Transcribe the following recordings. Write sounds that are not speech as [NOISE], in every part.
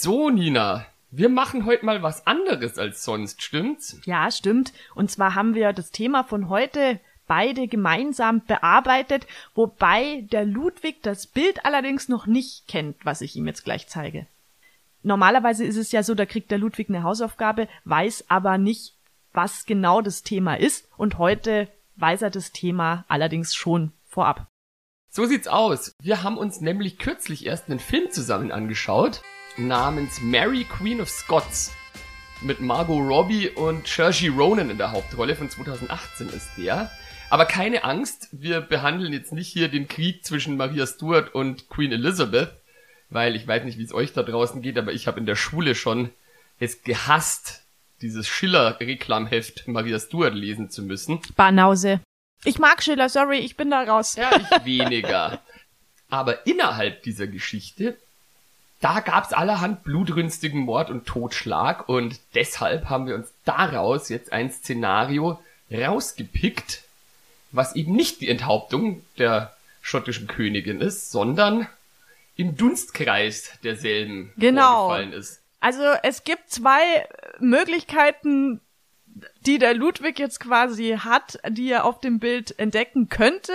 So, Nina, wir machen heute mal was anderes als sonst, stimmt's? Ja, stimmt. Und zwar haben wir das Thema von heute beide gemeinsam bearbeitet, wobei der Ludwig das Bild allerdings noch nicht kennt, was ich ihm jetzt gleich zeige. Normalerweise ist es ja so, da kriegt der Ludwig eine Hausaufgabe, weiß aber nicht, was genau das Thema ist und heute weiß er das Thema allerdings schon vorab. So sieht's aus. Wir haben uns nämlich kürzlich erst einen Film zusammen angeschaut namens Mary Queen of Scots mit Margot Robbie und Saoirse Ronan in der Hauptrolle von 2018 ist der. Aber keine Angst, wir behandeln jetzt nicht hier den Krieg zwischen Maria Stuart und Queen Elizabeth, weil ich weiß nicht, wie es euch da draußen geht, aber ich habe in der Schule schon es gehasst, dieses Schiller-Reklamheft Maria Stuart lesen zu müssen. Banause. Ich mag Schiller, sorry, ich bin da raus. Ja, ich [LAUGHS] weniger. Aber innerhalb dieser Geschichte da gab's allerhand blutrünstigen Mord und Totschlag und deshalb haben wir uns daraus jetzt ein Szenario rausgepickt, was eben nicht die Enthauptung der schottischen Königin ist, sondern im Dunstkreis derselben genau. vorgefallen ist. Also es gibt zwei Möglichkeiten, die der Ludwig jetzt quasi hat, die er auf dem Bild entdecken könnte.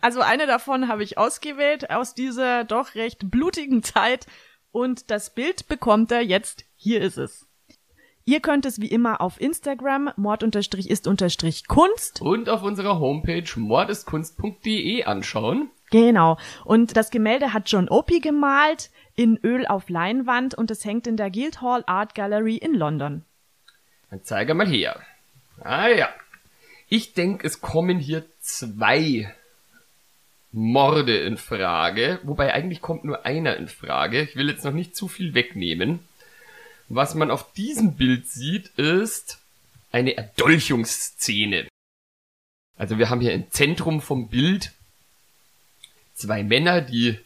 Also eine davon habe ich ausgewählt aus dieser doch recht blutigen Zeit und das Bild bekommt er jetzt. Hier ist es. Ihr könnt es wie immer auf Instagram mord-ist-kunst und auf unserer Homepage mordistkunst.de anschauen. Genau. Und das Gemälde hat John Opie gemalt in Öl auf Leinwand und es hängt in der Guildhall Art Gallery in London. Dann zeige mal her. Ah ja. Ich denke, es kommen hier zwei Morde in Frage, wobei eigentlich kommt nur einer in Frage. Ich will jetzt noch nicht zu viel wegnehmen. Was man auf diesem Bild sieht, ist eine Erdolchungsszene. Also wir haben hier im Zentrum vom Bild zwei Männer, die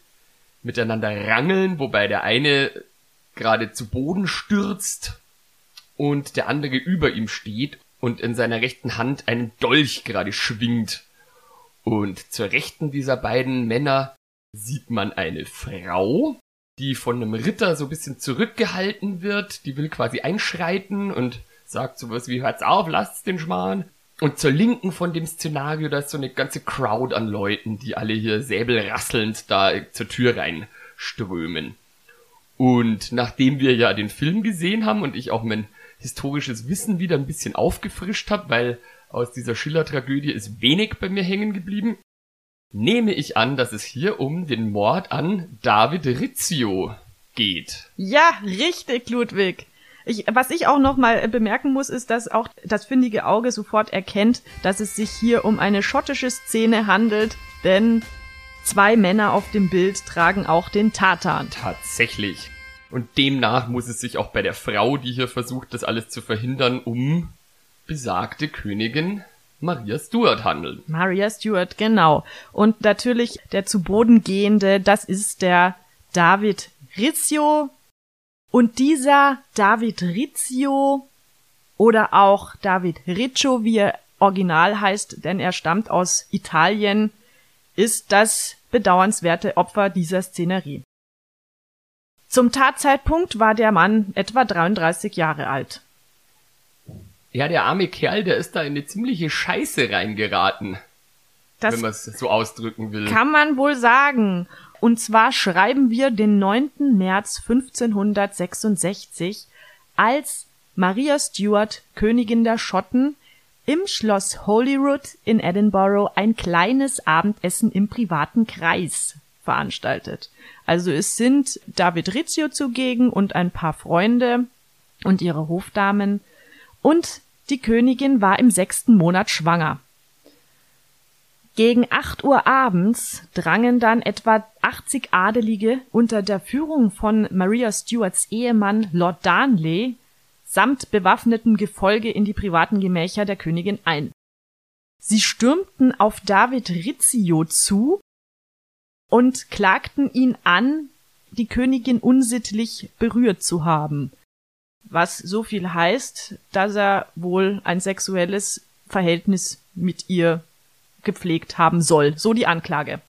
miteinander rangeln, wobei der eine gerade zu Boden stürzt und der andere über ihm steht und in seiner rechten Hand einen Dolch gerade schwingt. Und zur Rechten dieser beiden Männer sieht man eine Frau, die von einem Ritter so ein bisschen zurückgehalten wird. Die will quasi einschreiten und sagt sowas wie, hört's auf, lasst's den Schmarrn. Und zur Linken von dem Szenario, da ist so eine ganze Crowd an Leuten, die alle hier säbelrasselnd da zur Tür reinströmen. Und nachdem wir ja den Film gesehen haben und ich auch mein historisches Wissen wieder ein bisschen aufgefrischt habe, weil aus dieser Schiller-Tragödie ist wenig bei mir hängen geblieben. Nehme ich an, dass es hier um den Mord an David Rizzio geht. Ja, richtig, Ludwig. Ich, was ich auch noch mal bemerken muss, ist, dass auch das findige Auge sofort erkennt, dass es sich hier um eine schottische Szene handelt, denn zwei Männer auf dem Bild tragen auch den Tatan. Tatsächlich. Und demnach muss es sich auch bei der Frau, die hier versucht, das alles zu verhindern, um besagte Königin Maria Stuart handeln. Maria Stuart, genau. Und natürlich der zu Boden gehende, das ist der David Rizzio. Und dieser David Rizzio oder auch David Riccio, wie er original heißt, denn er stammt aus Italien, ist das bedauernswerte Opfer dieser Szenerie. Zum Tatzeitpunkt war der Mann etwa 33 Jahre alt. Ja, der arme Kerl, der ist da in eine ziemliche Scheiße reingeraten. Das wenn man es so ausdrücken will. Kann man wohl sagen. Und zwar schreiben wir den 9. März 1566, als Maria Stuart, Königin der Schotten, im Schloss Holyrood in Edinburgh ein kleines Abendessen im privaten Kreis veranstaltet. Also es sind David Rizzio zugegen und ein paar Freunde und ihre und die Königin war im sechsten Monat schwanger. Gegen 8 Uhr abends drangen dann etwa 80 Adelige unter der Führung von Maria Stuarts Ehemann Lord Darnley samt bewaffnetem Gefolge in die privaten Gemächer der Königin ein. Sie stürmten auf David Rizzio zu und klagten ihn an, die Königin unsittlich berührt zu haben. Was so viel heißt, dass er wohl ein sexuelles Verhältnis mit ihr gepflegt haben soll, so die Anklage.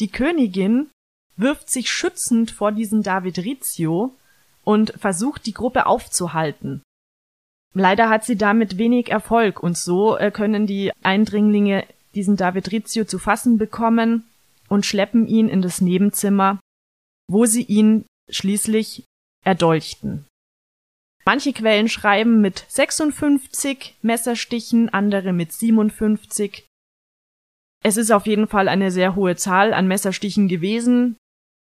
Die Königin wirft sich schützend vor diesen David Rizzio und versucht die Gruppe aufzuhalten. Leider hat sie damit wenig Erfolg und so äh, können die Eindringlinge diesen David Rizzio zu fassen bekommen und schleppen ihn in das Nebenzimmer, wo sie ihn schließlich erdolchten. Manche Quellen schreiben mit 56 Messerstichen, andere mit 57. Es ist auf jeden Fall eine sehr hohe Zahl an Messerstichen gewesen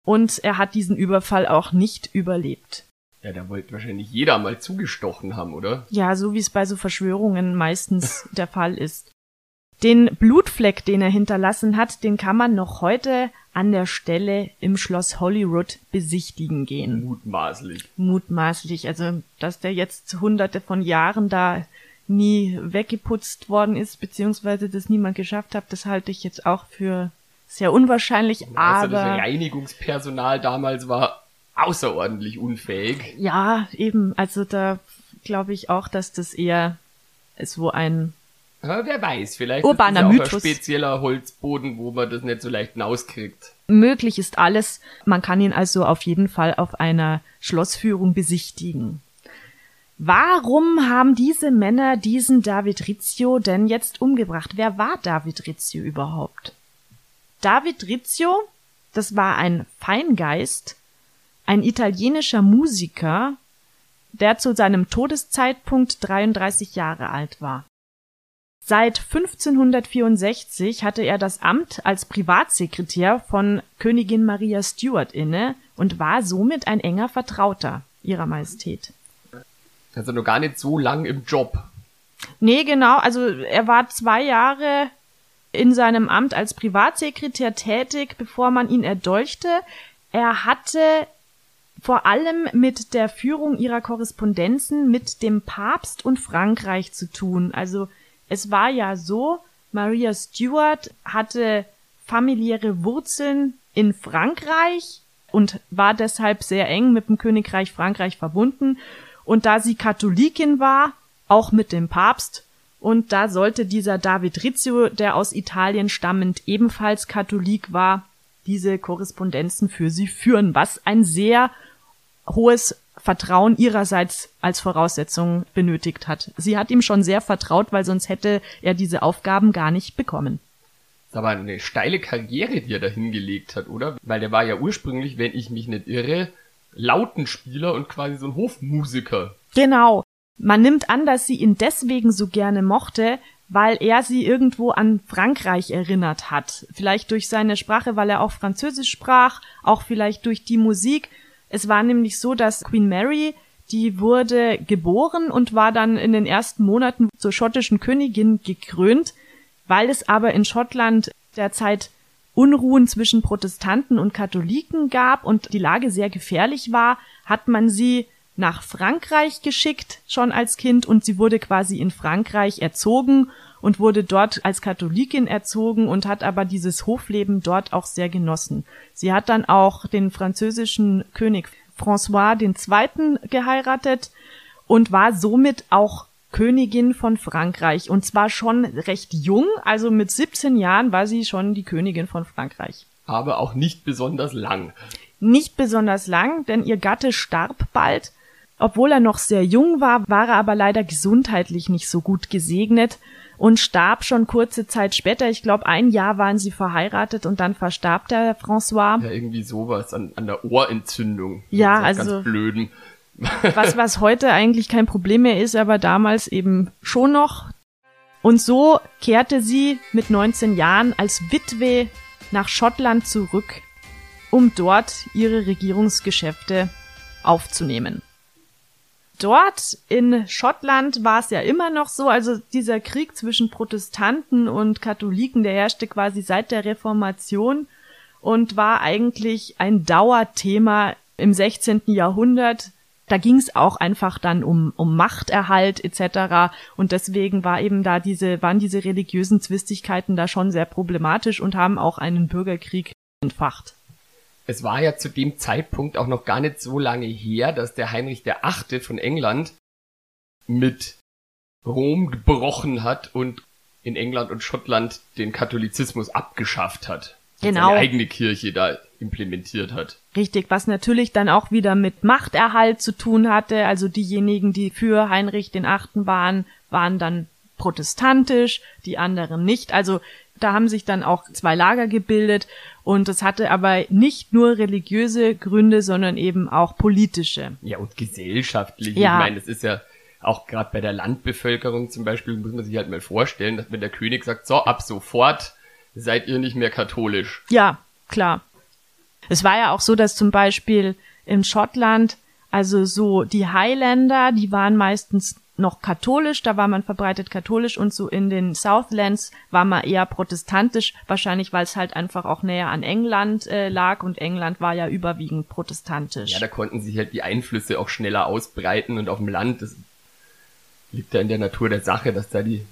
und er hat diesen Überfall auch nicht überlebt. Ja, da wollte wahrscheinlich jeder mal zugestochen haben, oder? Ja, so wie es bei so Verschwörungen meistens [LAUGHS] der Fall ist. Den Blutfleck, den er hinterlassen hat, den kann man noch heute an der Stelle im Schloss Hollywood besichtigen gehen. Mutmaßlich. Mutmaßlich. Also, dass der jetzt hunderte von Jahren da nie weggeputzt worden ist, beziehungsweise das niemand geschafft hat, das halte ich jetzt auch für sehr unwahrscheinlich, Also aber. das Reinigungspersonal damals war außerordentlich unfähig. Ja, eben. Also da glaube ich auch, dass das eher so ein Ja, wer weiß, vielleicht Urbaner ist das ja Mythos. ein spezieller Holzboden, wo man das nicht so leicht rauskriegt. möglich ist alles. Man kann ihn also auf jeden Fall auf einer Schlossführung besichtigen. Warum haben diese Männer diesen David Rizzio denn jetzt umgebracht? Wer war David Rizzio überhaupt? David Rizzio, das war ein Feingeist, ein italienischer Musiker, der zu seinem Todeszeitpunkt 33 Jahre alt war. Seit 1564 hatte er das Amt als Privatsekretär von Königin Maria Stuart inne und war somit ein enger Vertrauter ihrer Majestät. Also noch gar nicht so lang im Job. Nee, genau, also er war zwei Jahre in seinem Amt als Privatsekretär tätig, bevor man ihn erdolchte. Er hatte vor allem mit der Führung ihrer Korrespondenzen mit dem Papst und Frankreich zu tun. Also es war ja so, Maria Stuart hatte familiäre Wurzeln in Frankreich und war deshalb sehr eng mit dem Königreich Frankreich verbunden. Und da sie Katholikin war, auch mit dem Papst, und da sollte dieser David Rizzio, der aus Italien stammend ebenfalls Katholik war, diese Korrespondenzen für sie führen, was ein sehr hohes Vertrauen ihrerseits als Voraussetzung benötigt hat. Sie hat ihm schon sehr vertraut, weil sonst hätte er diese Aufgaben gar nicht bekommen. Ist aber eine steile Karriere, die er da hingelegt hat, oder? Weil der war ja ursprünglich, wenn ich mich nicht irre, Lautenspieler und quasi so ein Hofmusiker. Genau. Man nimmt an, dass sie ihn deswegen so gerne mochte, weil er sie irgendwo an Frankreich erinnert hat. Vielleicht durch seine Sprache, weil er auch Französisch sprach, auch vielleicht durch die Musik. Es war nämlich so, dass Queen Mary, die wurde geboren und war dann in den ersten Monaten zur schottischen Königin gekrönt, weil es aber in Schottland derzeit Unruhen zwischen Protestanten und Katholiken gab und die Lage sehr gefährlich war, hat man sie nach Frankreich geschickt, schon als Kind, und sie wurde quasi in Frankreich erzogen und wurde dort als Katholikin erzogen und hat aber dieses Hofleben dort auch sehr genossen. Sie hat dann auch den französischen König François II. geheiratet und war somit auch Königin von Frankreich und zwar schon recht jung, also mit 17 Jahren war sie schon die Königin von Frankreich. Aber auch nicht besonders lang. Nicht besonders lang, denn ihr Gatte starb bald. Obwohl er noch sehr jung war, war er aber leider gesundheitlich nicht so gut gesegnet und starb schon kurze Zeit später. Ich glaube, ein Jahr waren sie verheiratet und dann verstarb der François. Ja, irgendwie sowas an, an der Ohrentzündung. Ja, So also- Ganz blöden. [LAUGHS] was, was heute eigentlich kein Problem mehr ist, aber damals eben schon noch. Und so kehrte sie mit 19 Jahren als Witwe nach Schottland zurück, um dort ihre Regierungsgeschäfte aufzunehmen. Dort in Schottland war es ja immer noch so, also dieser Krieg zwischen Protestanten und Katholiken, der herrschte quasi seit der Reformation und war eigentlich ein Dauerthema im 16. Jahrhundert. Da ging es auch einfach dann um, um Machterhalt etc. Und deswegen war eben da diese, waren diese religiösen Zwistigkeiten da schon sehr problematisch und haben auch einen Bürgerkrieg entfacht es war ja zu dem Zeitpunkt auch noch gar nicht so lange her, dass der Heinrich der Achte von England mit Rom gebrochen hat und in England und Schottland den Katholizismus abgeschafft hat. Genau. Seine eigene Kirche da implementiert hat. Richtig, was natürlich dann auch wieder mit Machterhalt zu tun hatte. Also diejenigen, die für Heinrich den Achten waren, waren dann protestantisch, die anderen nicht. Also da haben sich dann auch zwei Lager gebildet und es hatte aber nicht nur religiöse Gründe, sondern eben auch politische. Ja, und gesellschaftliche. Ja. Ich meine, das ist ja auch gerade bei der Landbevölkerung zum Beispiel, muss man sich halt mal vorstellen, dass wenn der König sagt, so, ab sofort seid ihr nicht mehr katholisch. Ja, klar. Es war ja auch so, dass zum Beispiel in Schottland, also so die Highlander, die waren meistens noch katholisch, da war man verbreitet katholisch und so in den Southlands war man eher protestantisch, wahrscheinlich weil es halt einfach auch näher an England äh, lag und England war ja überwiegend protestantisch. Ja, da konnten sich halt die Einflüsse auch schneller ausbreiten und auf dem Land, das liegt da in der Natur der Sache, dass da die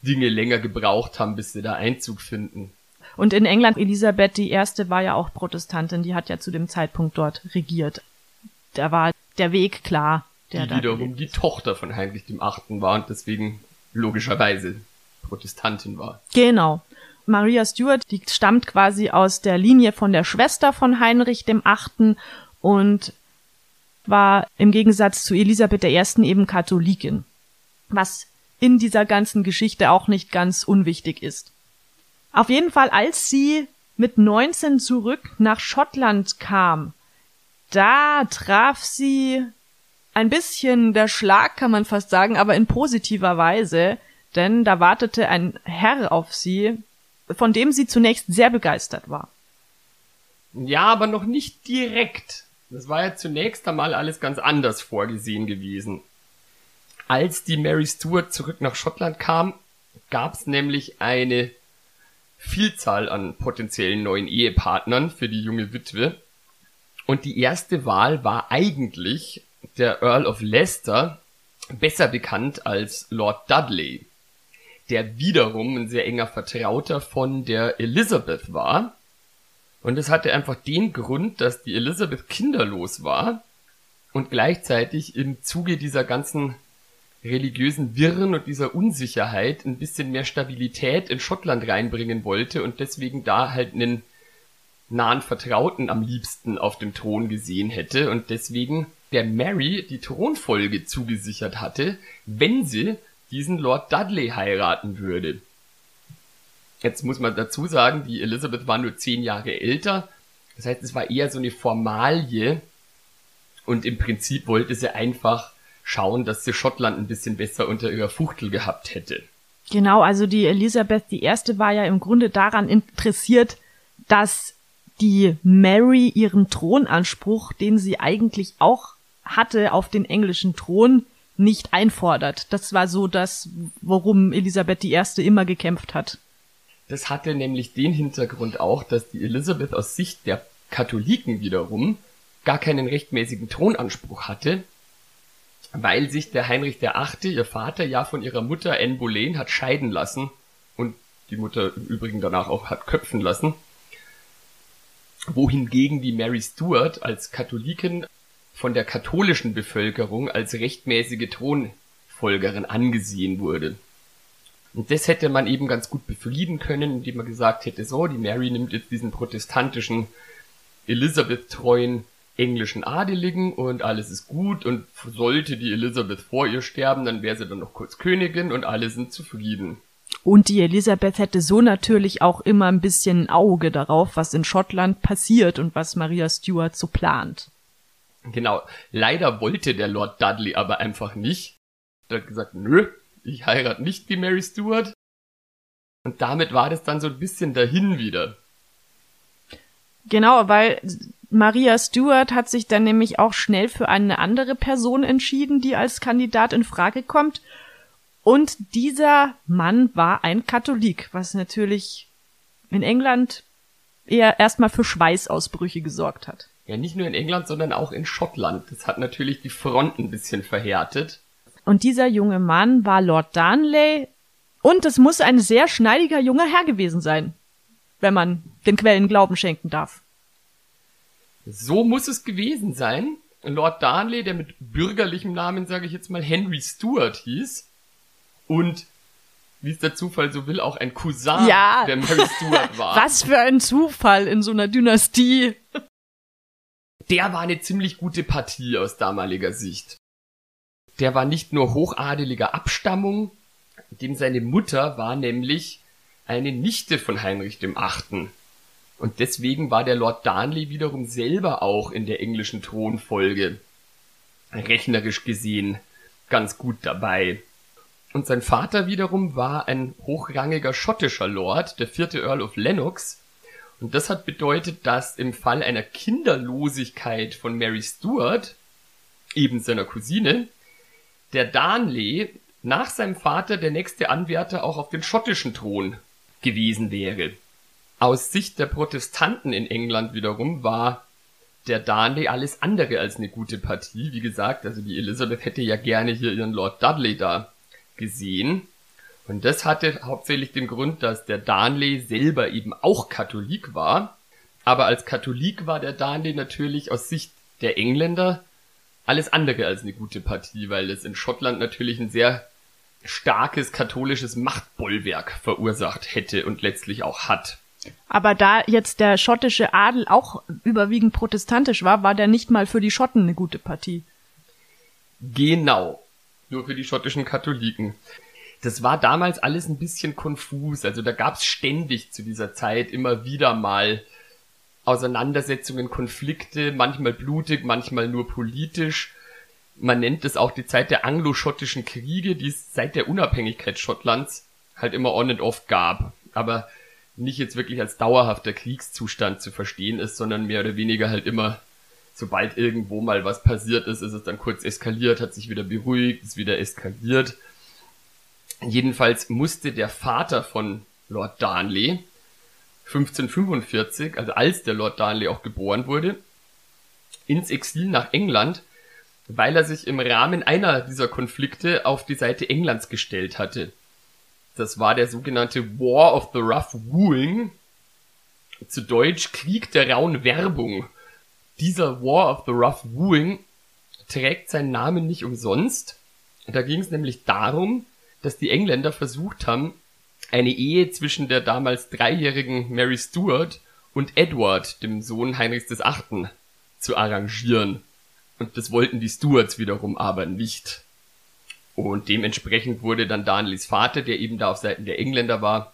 Dinge länger gebraucht haben, bis sie da Einzug finden. Und in England, Elisabeth I. war ja auch Protestantin, die hat ja zu dem Zeitpunkt dort regiert. Da war der Weg klar der die wiederum die Tochter von Heinrich dem Achten war und deswegen logischerweise Protestantin war. Genau. Maria Stuart, die stammt quasi aus der Linie von der Schwester von Heinrich dem Achten und war im Gegensatz zu Elisabeth I. eben Katholikin. Was in dieser ganzen Geschichte auch nicht ganz unwichtig ist. Auf jeden Fall, als sie mit 19 zurück nach Schottland kam, da traf sie ein bisschen der Schlag, kann man fast sagen, aber in positiver Weise, denn da wartete ein Herr auf sie, von dem sie zunächst sehr begeistert war. Ja, aber noch nicht direkt. Das war ja zunächst einmal alles ganz anders vorgesehen gewesen. Als die Mary Stuart zurück nach Schottland kam, gab's nämlich eine Vielzahl an potenziellen neuen Ehepartnern für die junge Witwe. Und die erste Wahl war eigentlich der Earl of Leicester, besser bekannt als Lord Dudley, der wiederum ein sehr enger Vertrauter von der Elizabeth war. Und es hatte einfach den Grund, dass die Elizabeth kinderlos war und gleichzeitig im Zuge dieser ganzen religiösen Wirren und dieser Unsicherheit ein bisschen mehr Stabilität in Schottland reinbringen wollte und deswegen da halt einen nahen Vertrauten am liebsten auf dem Thron gesehen hätte und deswegen der Mary die Thronfolge zugesichert hatte, wenn sie diesen Lord Dudley heiraten würde. Jetzt muss man dazu sagen, die Elizabeth war nur zehn Jahre älter. Das heißt, es war eher so eine Formalie. Und im Prinzip wollte sie einfach schauen, dass sie Schottland ein bisschen besser unter ihrer Fuchtel gehabt hätte. Genau, also die Elisabeth I. war ja im Grunde daran interessiert, dass die Mary ihren Thronanspruch, den sie eigentlich auch hatte auf den englischen Thron, nicht einfordert. Das war so das, worum Elisabeth I. immer gekämpft hat. Das hatte nämlich den Hintergrund auch, dass die Elisabeth aus Sicht der Katholiken wiederum gar keinen rechtmäßigen Thronanspruch hatte, weil sich der Heinrich Achte, ihr Vater, ja von ihrer Mutter Anne Boleyn hat scheiden lassen und die Mutter im Übrigen danach auch hat köpfen lassen, wohingegen die Mary Stuart als Katholikin von der katholischen Bevölkerung als rechtmäßige Thronfolgerin angesehen wurde. Und das hätte man eben ganz gut befrieden können, indem man gesagt hätte, so, die Mary nimmt jetzt diesen protestantischen, Elizabeth-treuen englischen Adeligen und alles ist gut und sollte die Elizabeth vor ihr sterben, dann wäre sie dann noch kurz Königin und alle sind zufrieden. Und die Elisabeth hätte so natürlich auch immer ein bisschen Auge darauf, was in Schottland passiert und was Maria Stuart so plant. Genau. Leider wollte der Lord Dudley aber einfach nicht. Er hat gesagt, nö, ich heirate nicht die Mary Stuart. Und damit war das dann so ein bisschen dahin wieder. Genau, weil Maria Stewart hat sich dann nämlich auch schnell für eine andere Person entschieden, die als Kandidat in Frage kommt. Und dieser Mann war ein Katholik, was natürlich in England eher erstmal für Schweißausbrüche gesorgt hat. Ja, nicht nur in England, sondern auch in Schottland. Das hat natürlich die Front ein bisschen verhärtet. Und dieser junge Mann war Lord Darnley. Und es muss ein sehr schneidiger junger Herr gewesen sein, wenn man den Quellen Glauben schenken darf. So muss es gewesen sein. Lord Darnley, der mit bürgerlichem Namen, sage ich jetzt mal, Henry Stuart hieß. Und wie es der Zufall so will, auch ein Cousin Ja. der Mary Stuart war. [LAUGHS] Was für ein Zufall in so einer Dynastie. Der war eine ziemlich gute Partie aus damaliger Sicht. Der war nicht nur hochadeliger Abstammung, dem seine Mutter war nämlich eine Nichte von Heinrich dem Achten. Und deswegen war der Lord Darnley wiederum selber auch in der englischen Thronfolge rechnerisch gesehen ganz gut dabei. Und sein Vater wiederum war ein hochrangiger schottischer Lord, der vierte Earl of Lennox. Und das hat bedeutet, dass im Fall einer Kinderlosigkeit von Mary Stuart, eben seiner Cousine, der Darnley nach seinem Vater der nächste Anwärter auch auf den schottischen Thron gewesen wäre. Aus Sicht der Protestanten in England wiederum war der Darnley alles andere als eine gute Partie. Wie gesagt, also die Elizabeth hätte ja gerne hier ihren Lord Dudley da gesehen. Und das hatte hauptsächlich den Grund, dass der Darnley selber eben auch Katholik war. Aber als Katholik war der Darnley natürlich aus Sicht der Engländer alles andere als eine gute Partie, weil es in Schottland natürlich ein sehr starkes katholisches Machtbollwerk verursacht hätte und letztlich auch hat. Aber da jetzt der schottische Adel auch überwiegend protestantisch war, war der nicht mal für die Schotten eine gute Partie. Genau. Nur für die schottischen Katholiken. Das war damals alles ein bisschen konfus. Also da gab's ständig zu dieser Zeit immer wieder mal Auseinandersetzungen, Konflikte, manchmal blutig, manchmal nur politisch. Man nennt es auch die Zeit der anglo-schottischen Kriege, die es seit der Unabhängigkeit Schottlands halt immer on and off gab. Aber nicht jetzt wirklich als dauerhafter Kriegszustand zu verstehen ist, sondern mehr oder weniger halt immer, sobald irgendwo mal was passiert ist, ist es dann kurz eskaliert, hat sich wieder beruhigt, ist wieder eskaliert. Jedenfalls musste der Vater von Lord Darnley 1545, also als der Lord Darnley auch geboren wurde, ins Exil nach England, weil er sich im Rahmen einer dieser Konflikte auf die Seite Englands gestellt hatte. Das war der sogenannte War of the Rough Wooing, zu Deutsch Krieg der rauen Werbung. Dieser War of the Rough Wooing trägt seinen Namen nicht umsonst. Da ging es nämlich darum, dass die Engländer versucht haben, eine Ehe zwischen der damals dreijährigen Mary Stuart und Edward, dem Sohn Heinrichs des Achten, zu arrangieren. Und das wollten die Stuarts wiederum aber nicht. Und dementsprechend wurde dann Darnleys Vater, der eben da auf Seiten der Engländer war,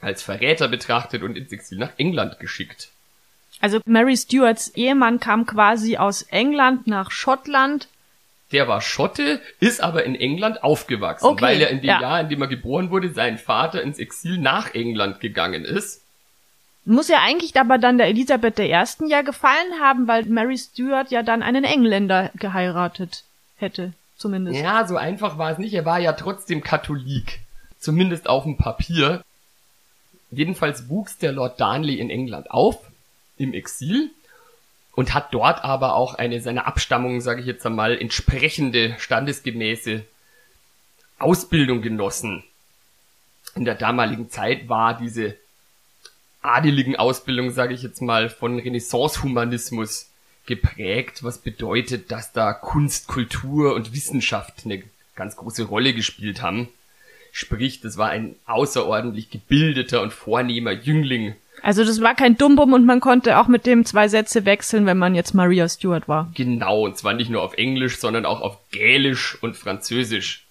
als Verräter betrachtet und ins Exil nach England geschickt. Also Mary Stuarts Ehemann kam quasi aus England nach Schottland. Der war Schotte, ist aber in England aufgewachsen, Okay, weil er in dem ja. Jahr, in dem er geboren wurde, sein Vater ins Exil nach England gegangen ist. Muss ja eigentlich aber dann der Elisabeth I. ja gefallen haben, weil Mary Stuart ja dann einen Engländer geheiratet hätte, zumindest. Ja, so einfach war es nicht. Er war ja trotzdem Katholik. Zumindest auf dem Papier. Jedenfalls wuchs der Lord Darnley in England auf, im Exil, und hat dort aber auch eine seiner Abstammung, sage ich jetzt einmal, entsprechende, standesgemäße Ausbildung genossen. In der damaligen Zeit war diese adeligen Ausbildung, sage ich jetzt mal, von Renaissance-Humanismus geprägt, was bedeutet, dass da Kunst, Kultur und Wissenschaft eine ganz große Rolle gespielt haben. Sprich, das war ein außerordentlich gebildeter und vornehmer Jüngling. Also das war kein Dumbum und man konnte auch mit dem zwei Sätze wechseln, wenn man jetzt Maria Stuart war. Genau, und zwar nicht nur auf Englisch, sondern auch auf Gälisch und Französisch.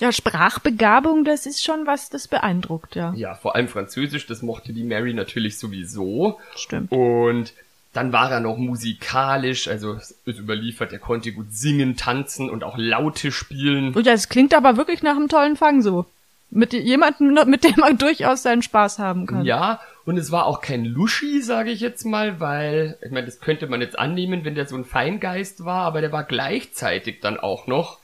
Ja, Sprachbegabung, das ist schon was, das beeindruckt, ja. Ja, vor allem Französisch, das mochte die Mary natürlich sowieso. Stimmt. Und dann war er noch musikalisch, also es ist überliefert, er konnte gut singen, tanzen und auch Laute spielen. Und das klingt aber wirklich nach einem tollen Fang so. Mit jemandem, mit dem man durchaus seinen Spaß haben kann. Ja, Und es war auch kein Luschi, sage ich jetzt mal, weil, ich meine, das könnte man jetzt annehmen, wenn der so ein Feingeist war, aber der war gleichzeitig dann auch noch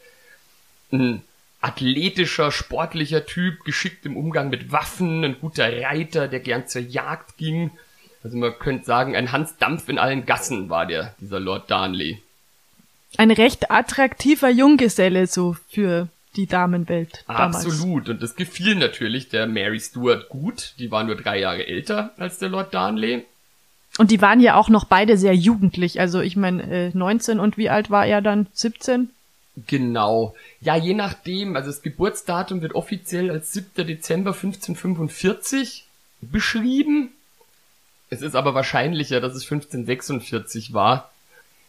ein athletischer, sportlicher Typ, geschickt im Umgang mit Waffen, ein guter Reiter, der gern zur Jagd ging. Also man könnte sagen, ein Hans Dampf in allen Gassen war der, dieser Lord Darnley. Ein recht attraktiver Junggeselle so für die Damenwelt damals. Absolut. Und das gefiel natürlich der Mary Stuart gut. Die war nur drei Jahre älter als der Lord Darnley. Und die waren ja auch noch beide sehr jugendlich. Also ich meine, äh, 19 und wie alt war er dann? 17? Genau. Ja, je nachdem. Also das Geburtsdatum wird offiziell als 7. Dezember 1545 beschrieben. Es ist aber wahrscheinlicher, dass es 1546 war.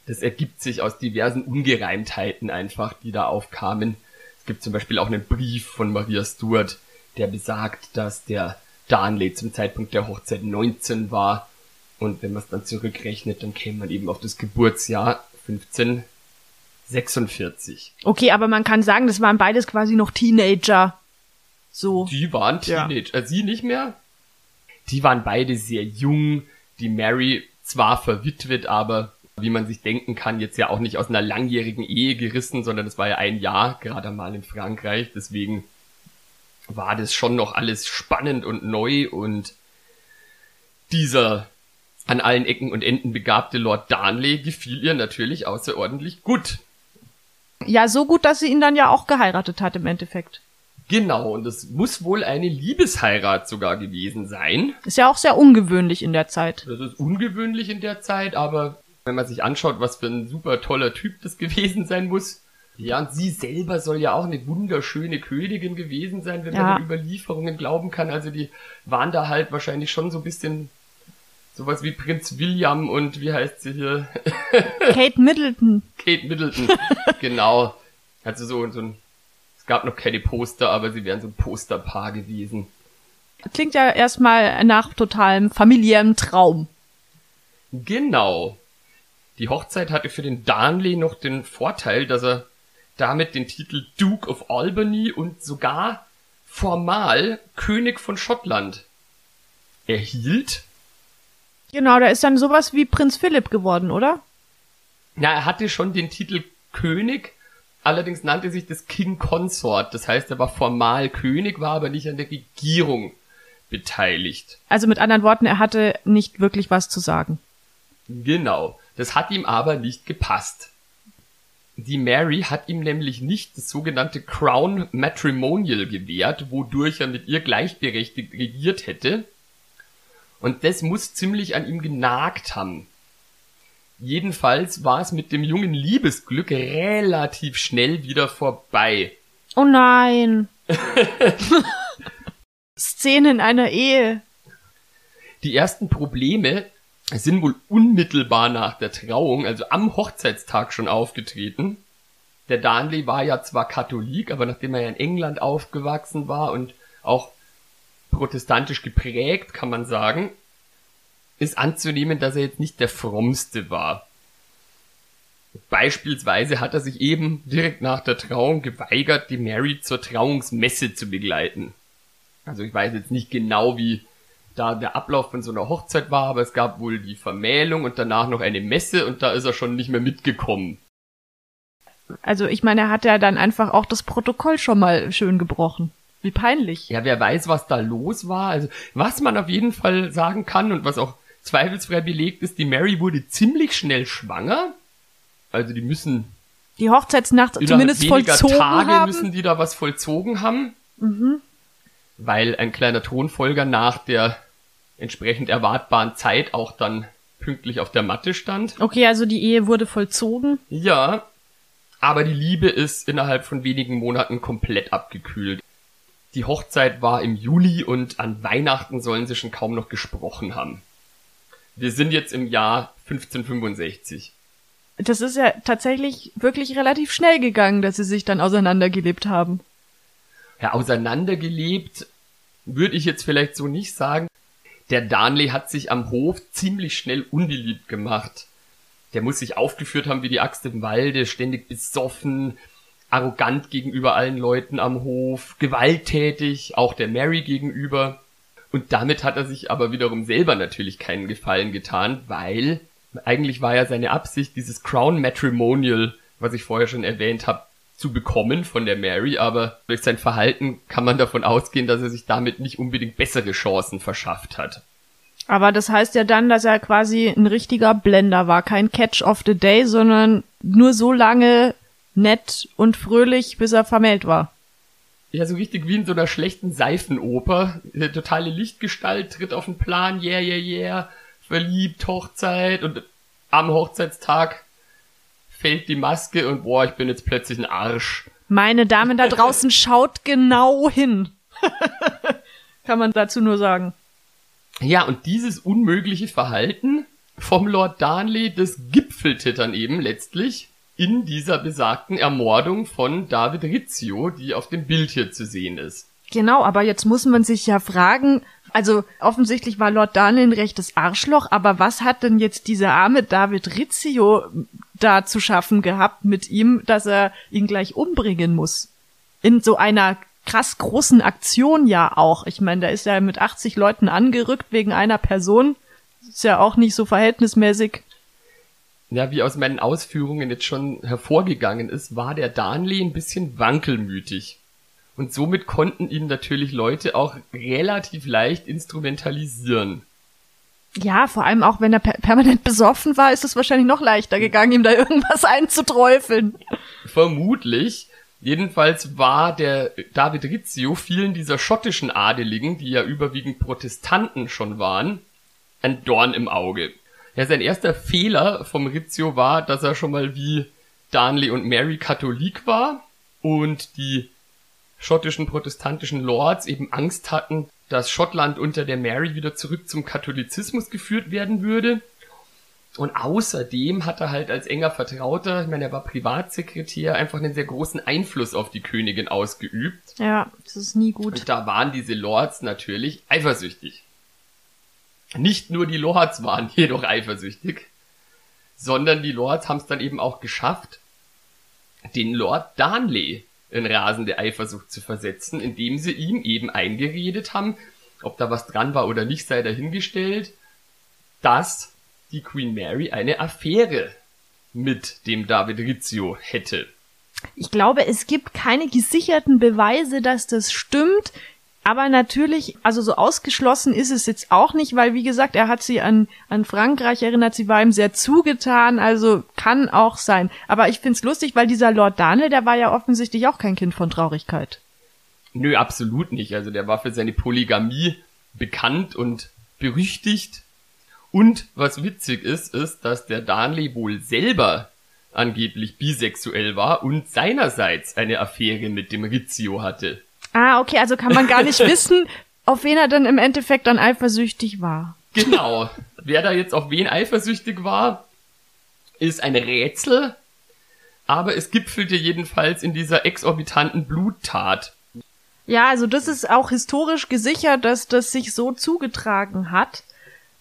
Das ergibt sich aus diversen Ungereimtheiten einfach, die da aufkamen gibt zum Beispiel auch einen Brief von Maria Stuart, der besagt, dass der Darnley zum Zeitpunkt der Hochzeit 19 war. Und wenn man es dann zurückrechnet, dann käme man eben auf das Geburtsjahr 1546. Okay, aber man kann sagen, das waren beides quasi noch Teenager. So. Die waren Teenager. Ja. Äh, sie nicht mehr? Die waren beide sehr jung. Die Mary zwar verwitwet, aber wie man sich denken kann, jetzt ja auch nicht aus einer langjährigen Ehe gerissen, sondern es war ja ein Jahr gerade mal in Frankreich. Deswegen war das schon noch alles spannend und neu und dieser an allen Ecken und Enden begabte Lord Darnley gefiel ihr natürlich außerordentlich gut. Ja, so gut, dass sie ihn dann ja auch geheiratet hat im Endeffekt. Genau, und es muss wohl eine Liebesheirat sogar gewesen sein. Ist ja auch sehr ungewöhnlich in der Zeit. Das ist ungewöhnlich in der Zeit, aber wenn man sich anschaut, was für ein super toller Typ das gewesen sein muss. Ja, und sie selber soll ja auch eine wunderschöne Königin gewesen sein, wenn ja. man den Überlieferungen glauben kann. Also die waren da halt wahrscheinlich schon so ein bisschen sowas wie Prinz William und wie heißt sie hier? [LAUGHS] Kate Middleton. Kate Middleton, [LAUGHS] genau. Also so, so ein, es gab noch keine Poster, aber sie wären so ein Posterpaar gewesen. Klingt ja erstmal nach totalem familiärem Traum. Genau. Die Hochzeit hatte für den Darnley noch den Vorteil, dass er damit den Titel Duke of Albany und sogar formal König von Schottland erhielt. Genau, da ist dann sowas wie Prinz Philipp geworden, oder? Ja, er hatte schon den Titel König, allerdings nannte sich das King Consort. Das heißt, er war formal König, war aber nicht an der Regierung beteiligt. Also mit anderen Worten, er hatte nicht wirklich was zu sagen. Genau. Das hat ihm aber nicht gepasst. Die Mary hat ihm nämlich nicht das sogenannte Crown Matrimonial gewährt, wodurch er mit ihr gleichberechtigt regiert hätte. Und das muss ziemlich an ihm genagt haben. Jedenfalls war es mit dem jungen Liebesglück relativ schnell wieder vorbei. Oh nein. [LAUGHS] Szenen einer Ehe. Die ersten Probleme sind wohl unmittelbar nach der Trauung, also am Hochzeitstag schon aufgetreten. Der Darnley war ja zwar Katholik, aber nachdem er ja in England aufgewachsen war und auch protestantisch geprägt, kann man sagen, ist anzunehmen, dass er jetzt nicht der frommste war. Beispielsweise hat er sich eben direkt nach der Trauung geweigert, die Mary zur Trauungsmesse zu begleiten. Also ich weiß jetzt nicht genau, wie da der Ablauf von so einer Hochzeit war, aber es gab wohl die Vermählung und danach noch eine Messe und da ist er schon nicht mehr mitgekommen. Also ich meine, er hat ja dann einfach auch das Protokoll schon mal schön gebrochen. Wie peinlich. Ja, wer weiß, was da los war. Also was man auf jeden Fall sagen kann und was auch zweifelsfrei belegt ist, die Mary wurde ziemlich schnell schwanger. Also die müssen die Hochzeitsnacht zumindest vollzogen Tage haben. müssen die da was vollzogen haben. Mhm. Weil ein kleiner Thronfolger nach der entsprechend erwartbaren Zeit auch dann pünktlich auf der Matte stand. Okay, also die Ehe wurde vollzogen. Ja, aber die Liebe ist innerhalb von wenigen Monaten komplett abgekühlt. Die Hochzeit war im Juli und an Weihnachten sollen sie schon kaum noch gesprochen haben. Wir sind jetzt im Jahr 1565. Das ist ja tatsächlich wirklich relativ schnell gegangen, dass sie sich dann auseinandergelebt haben. Ja, auseinandergelebt würde ich jetzt vielleicht so nicht sagen der Darnley hat sich am Hof ziemlich schnell unbeliebt gemacht. Der muss sich aufgeführt haben wie die Axt im Walde, ständig besoffen, arrogant gegenüber allen Leuten am Hof, gewalttätig, auch der Mary gegenüber. Und damit hat er sich aber wiederum selber natürlich keinen Gefallen getan, weil eigentlich war ja seine Absicht, dieses Crown Matrimonial, was ich vorher schon erwähnt habe, zu bekommen von der Mary, aber durch sein Verhalten kann man davon ausgehen, dass er sich damit nicht unbedingt bessere Chancen verschafft hat. Aber das heißt ja dann, dass er quasi ein richtiger Blender war, kein Catch of the Day, sondern nur so lange nett und fröhlich, bis er vermählt war. Ja, so richtig wie in so einer schlechten Seifenoper. Eine totale Lichtgestalt tritt auf den Plan, yeah, yeah, yeah, verliebt, Hochzeit und am Hochzeitstag fällt die Maske und boah, ich bin jetzt plötzlich ein Arsch. Meine Dame da draußen [LAUGHS] schaut genau hin. [LAUGHS] Kann man dazu nur sagen. Ja, und dieses unmögliche Verhalten vom Lord Darnley, das gipfelte dann eben letztlich in dieser besagten Ermordung von David Rizzio, die auf dem Bild hier zu sehen ist. Genau, aber jetzt muss man sich ja fragen, also offensichtlich war Lord Darnley ein rechtes Arschloch, aber was hat denn jetzt dieser arme David Rizzio da zu schaffen gehabt mit ihm, dass er ihn gleich umbringen muss? In so einer krass großen Aktion ja auch. Ich meine, da ist er mit 80 Leuten angerückt wegen einer Person. Ist ja auch nicht so verhältnismäßig. Ja, wie aus meinen Ausführungen jetzt schon hervorgegangen ist, war der Darnley ein bisschen wankelmütig. Und somit konnten ihn natürlich Leute auch relativ leicht instrumentalisieren. Ja, vor allem auch wenn er per permanent besoffen war, ist es wahrscheinlich noch leichter gegangen, ihm da irgendwas [LAUGHS] einzuträufeln. Vermutlich. Jedenfalls war der David Rizzio vielen dieser schottischen Adeligen, die ja überwiegend Protestanten schon waren, ein Dorn im Auge. Ja, sein erster Fehler vom Rizzio war, dass er schon mal wie Darnley und Mary Katholik war und die schottischen protestantischen Lords eben Angst hatten, dass Schottland unter der Mary wieder zurück zum Katholizismus geführt werden würde. Und außerdem hat er halt als enger Vertrauter, ich meine, er war Privatsekretär, einfach einen sehr großen Einfluss auf die Königin ausgeübt. Ja, das ist nie gut. Und da waren diese Lords natürlich eifersüchtig. Nicht nur die Lords waren [LAUGHS] jedoch eifersüchtig, sondern die Lords haben es dann eben auch geschafft, den Lord Darnley in rasende Eifersucht zu versetzen, indem sie ihm eben eingeredet haben, ob da was dran war oder nicht, sei dahingestellt, dass die Queen Mary eine Affäre mit dem David Rizzio hätte. Ich glaube, es gibt keine gesicherten Beweise, dass das stimmt. Aber natürlich, also so ausgeschlossen ist es jetzt auch nicht, weil wie gesagt, er hat sie an, an Frankreich erinnert, sie war ihm sehr zugetan, also kann auch sein. Aber ich find's lustig, weil dieser Lord Daniel, der war ja offensichtlich auch kein Kind von Traurigkeit. Nö, absolut nicht. Also der war für seine Polygamie bekannt und berüchtigt. Und was witzig ist, ist, dass der Darnley wohl selber angeblich bisexuell war und seinerseits eine Affäre mit dem Rizzio hatte. Ah, okay, also kann man gar nicht [LAUGHS] wissen, auf wen er dann im Endeffekt dann eifersüchtig war. Genau. Wer da jetzt auf wen eifersüchtig war, ist ein Rätsel. Aber es gipfelte jedenfalls in dieser exorbitanten Bluttat. Ja, also das ist auch historisch gesichert, dass das sich so zugetragen hat.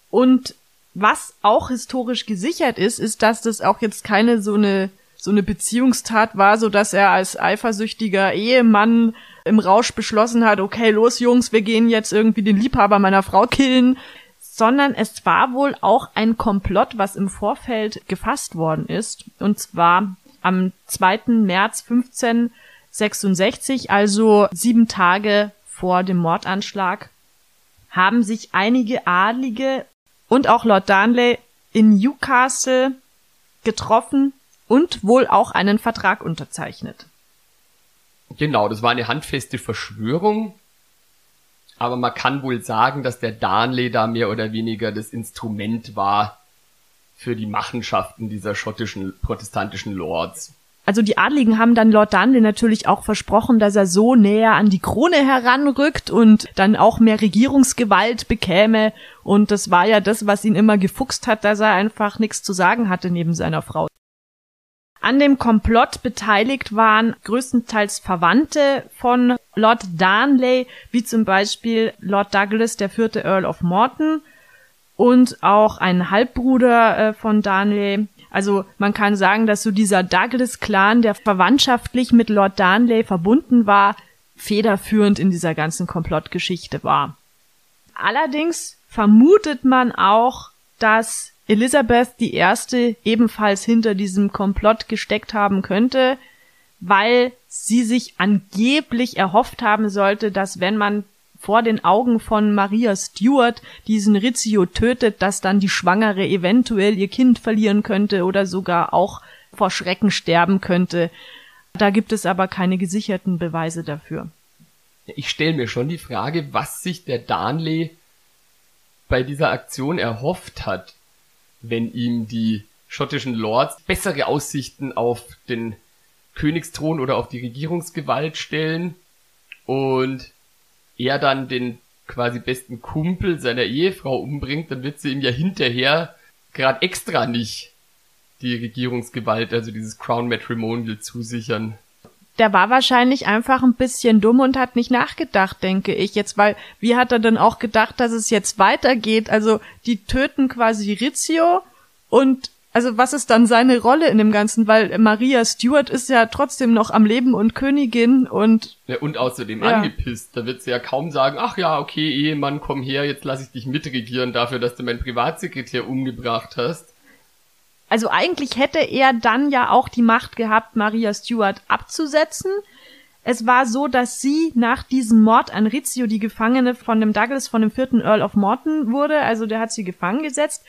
Und was auch historisch gesichert ist, ist, dass das auch jetzt keine so eine so eine Beziehungstat war, so dass er als eifersüchtiger Ehemann im Rausch beschlossen hat, okay, los Jungs, wir gehen jetzt irgendwie den Liebhaber meiner Frau killen, sondern es war wohl auch ein Komplott, was im Vorfeld gefasst worden ist, und zwar am 2. März 1566, also sieben Tage vor dem Mordanschlag, haben sich einige Adlige und auch Lord Darnley in Newcastle getroffen und wohl auch einen Vertrag unterzeichnet. Genau, das war eine handfeste Verschwörung. Aber man kann wohl sagen, dass der Darnley da mehr oder weniger das Instrument war für die Machenschaften dieser schottischen protestantischen Lords. Also die Adligen haben dann Lord Darnley natürlich auch versprochen, dass er so näher an die Krone heranrückt und dann auch mehr Regierungsgewalt bekäme. Und das war ja das, was ihn immer gefuchst hat, dass er einfach nichts zu sagen hatte neben seiner Frau. An dem Komplott beteiligt waren größtenteils Verwandte von Lord Darnley, wie zum Beispiel Lord Douglas, der vierte Earl of Morton, und auch ein Halbbruder äh, von Darnley. Also man kann sagen, dass so dieser Douglas-Clan, der verwandtschaftlich mit Lord Darnley verbunden war, federführend in dieser ganzen Komplottgeschichte war. Allerdings vermutet man auch, dass Elisabeth die erste ebenfalls hinter diesem Komplott gesteckt haben könnte, weil sie sich angeblich erhofft haben sollte, dass wenn man vor den Augen von Maria Stuart diesen Rizzio tötet, dass dann die Schwangere eventuell ihr Kind verlieren könnte oder sogar auch vor Schrecken sterben könnte. Da gibt es aber keine gesicherten Beweise dafür. Ich stelle mir schon die Frage, was sich der Darnley bei dieser Aktion erhofft hat, wenn ihm die schottischen Lords bessere Aussichten auf den Königsthron oder auf die Regierungsgewalt stellen und er dann den quasi besten Kumpel seiner Ehefrau umbringt, dann wird sie ihm ja hinterher gerade extra nicht die Regierungsgewalt, also dieses Crown Matrimonial zusichern. Der war wahrscheinlich einfach ein bisschen dumm und hat nicht nachgedacht, denke ich jetzt, weil wie hat er denn auch gedacht, dass es jetzt weitergeht? Also die töten quasi Rizzio und also was ist dann seine Rolle in dem Ganzen? Weil Maria Stuart ist ja trotzdem noch am Leben und Königin und. Ja, und außerdem ja. angepisst. Da wird sie ja kaum sagen, ach ja, okay, Ehemann, komm her, jetzt lass ich dich mitregieren dafür, dass du meinen Privatsekretär umgebracht hast. Also eigentlich hätte er dann ja auch die Macht gehabt, Maria Stuart abzusetzen. Es war so, dass sie nach diesem Mord an Rizzio die Gefangene von dem Douglas, von dem vierten Earl of Morton wurde. Also der hat sie gefangen gesetzt.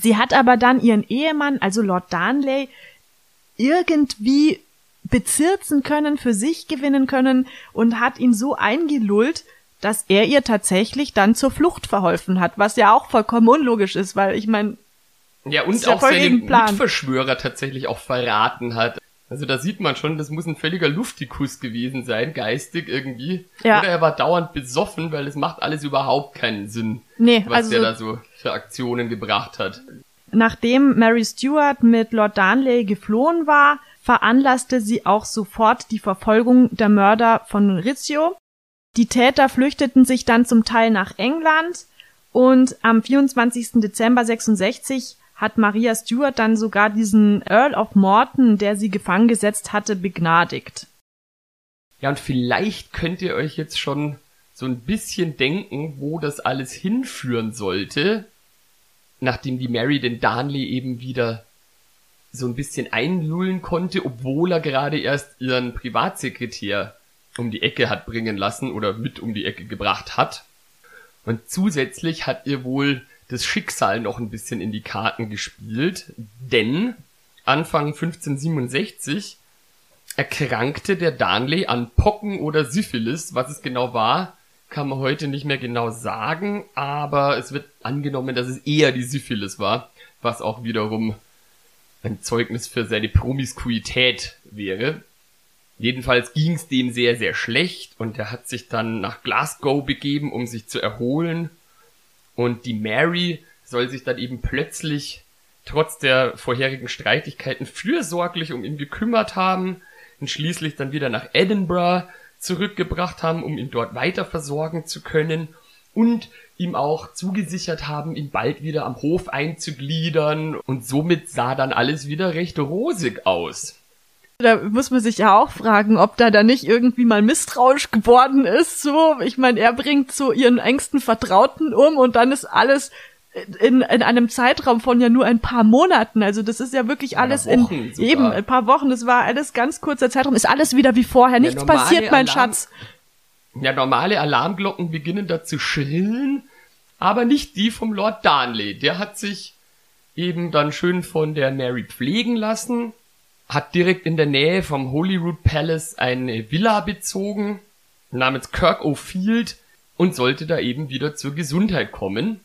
Sie hat aber dann ihren Ehemann, also Lord Darnley, irgendwie bezirzen können, für sich gewinnen können und hat ihn so eingelullt, dass er ihr tatsächlich dann zur Flucht verholfen hat, was ja auch vollkommen unlogisch ist, weil ich meine, ja und auch seine Mitverschwörer tatsächlich auch verraten hat. Also da sieht man schon, das muss ein völliger Luftikus gewesen sein, geistig irgendwie. Ja. Oder er war dauernd besoffen, weil es macht alles überhaupt keinen Sinn, nee, was also der da so für Aktionen gebracht hat. Nachdem Mary Stuart mit Lord Darnley geflohen war, veranlasste sie auch sofort die Verfolgung der Mörder von Rizzio. Die Täter flüchteten sich dann zum Teil nach England und am 24. Dezember 66 hat Maria Stuart dann sogar diesen Earl of Morton, der sie gefangen gesetzt hatte, begnadigt. Ja, und vielleicht könnt ihr euch jetzt schon so ein bisschen denken, wo das alles hinführen sollte, nachdem die Mary den Darnley eben wieder so ein bisschen einlullen konnte, obwohl er gerade erst ihren Privatsekretär um die Ecke hat bringen lassen oder mit um die Ecke gebracht hat. Und zusätzlich hat ihr wohl das Schicksal noch ein bisschen in die Karten gespielt, denn Anfang 1567 erkrankte der Darnley an Pocken oder Syphilis. Was es genau war, kann man heute nicht mehr genau sagen, aber es wird angenommen, dass es eher die Syphilis war, was auch wiederum ein Zeugnis für seine Promiskuität wäre. Jedenfalls ging es dem sehr, sehr schlecht und er hat sich dann nach Glasgow begeben, um sich zu erholen und die Mary soll sich dann eben plötzlich trotz der vorherigen Streitigkeiten fürsorglich um ihn gekümmert haben und schließlich dann wieder nach Edinburgh zurückgebracht haben, um ihn dort weiter versorgen zu können und ihm auch zugesichert haben, ihn bald wieder am Hof einzugliedern und somit sah dann alles wieder recht rosig aus. Da muss man sich ja auch fragen, ob da da nicht irgendwie mal misstrauisch geworden ist. So, ich meine, er bringt so ihren engsten Vertrauten um und dann ist alles in, in einem Zeitraum von ja nur ein paar Monaten. Also das ist ja wirklich alles in sogar. eben ein paar Wochen. Das war alles ganz kurzer Zeitraum. Ist alles wieder wie vorher. Nichts passiert, mein Alarm, Schatz. Ja, normale Alarmglocken beginnen da zu schrillen, aber nicht die vom Lord Darnley. Der hat sich eben dann schön von der Mary pflegen lassen hat direkt in der Nähe vom Holyrood Palace eine Villa bezogen namens Kirk O'Field und sollte da eben wieder zur Gesundheit kommen,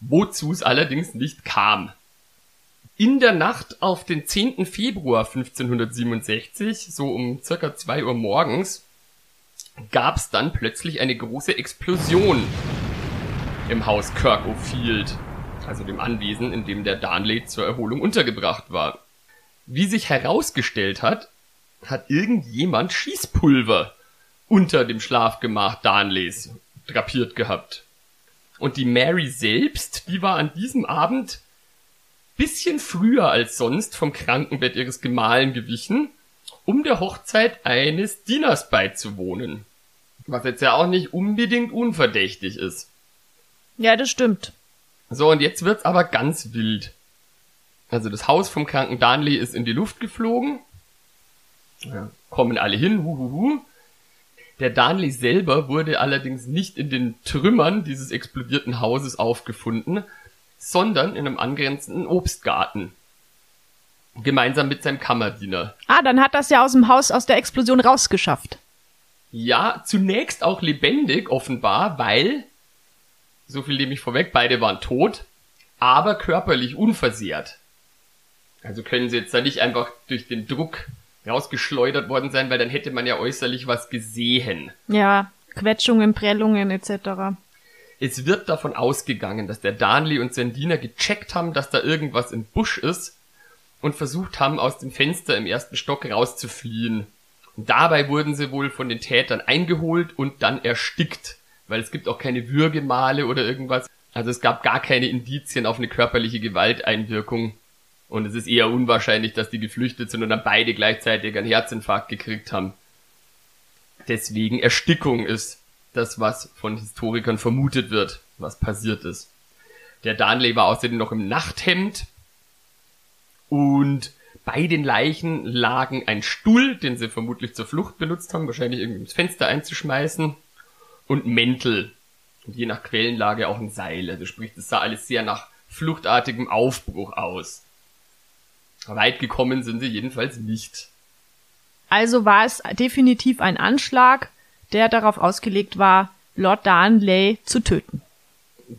wozu es allerdings nicht kam. In der Nacht auf den 10. Februar 1567, so um circa 2 Uhr morgens, gab es dann plötzlich eine große Explosion im Haus Kirk O'Field, also dem Anwesen, in dem der Darnley zur Erholung untergebracht war. Wie sich herausgestellt hat, hat irgendjemand Schießpulver unter dem Schlafgemach Darnleys drapiert gehabt. Und die Mary selbst, die war an diesem Abend bisschen früher als sonst vom Krankenbett ihres Gemahlen gewichen, um der Hochzeit eines Dieners beizuwohnen. Was jetzt ja auch nicht unbedingt unverdächtig ist. Ja, das stimmt. So, und jetzt wird's aber ganz wild. Also das Haus vom kranken Darnley ist in die Luft geflogen. Ja, kommen alle hin, huhuhu. Der Darnley selber wurde allerdings nicht in den Trümmern dieses explodierten Hauses aufgefunden, sondern in einem angrenzenden Obstgarten. Gemeinsam mit seinem Kammerdiener. Ah, dann hat das ja aus dem Haus aus der Explosion rausgeschafft. Ja, zunächst auch lebendig offenbar, weil, so viel nehme ich vorweg, beide waren tot, aber körperlich unversehrt. Also können sie jetzt da nicht einfach durch den Druck rausgeschleudert worden sein, weil dann hätte man ja äußerlich was gesehen. Ja, Quetschungen, Prellungen etc. Es wird davon ausgegangen, dass der Darnley und sein Diener gecheckt haben, dass da irgendwas im Busch ist und versucht haben, aus dem Fenster im ersten Stock rauszufliehen. Und dabei wurden sie wohl von den Tätern eingeholt und dann erstickt, weil es gibt auch keine Würgemale oder irgendwas. Also es gab gar keine Indizien auf eine körperliche Gewalteinwirkung. Und es ist eher unwahrscheinlich, dass die geflüchtet sind und dann beide gleichzeitig einen Herzinfarkt gekriegt haben. Deswegen Erstickung ist das, was von Historikern vermutet wird, was passiert ist. Der Darnley war außerdem noch im Nachthemd und bei den Leichen lagen ein Stuhl, den sie vermutlich zur Flucht benutzt haben, wahrscheinlich irgendwie ins Fenster einzuschmeißen, und Mäntel. Und je nach Quellenlage auch ein Seil. Also sprich, das sah alles sehr nach fluchtartigem Aufbruch aus. Weit gekommen sind sie jedenfalls nicht. Also war es definitiv ein Anschlag, der darauf ausgelegt war, Lord Darnley zu töten.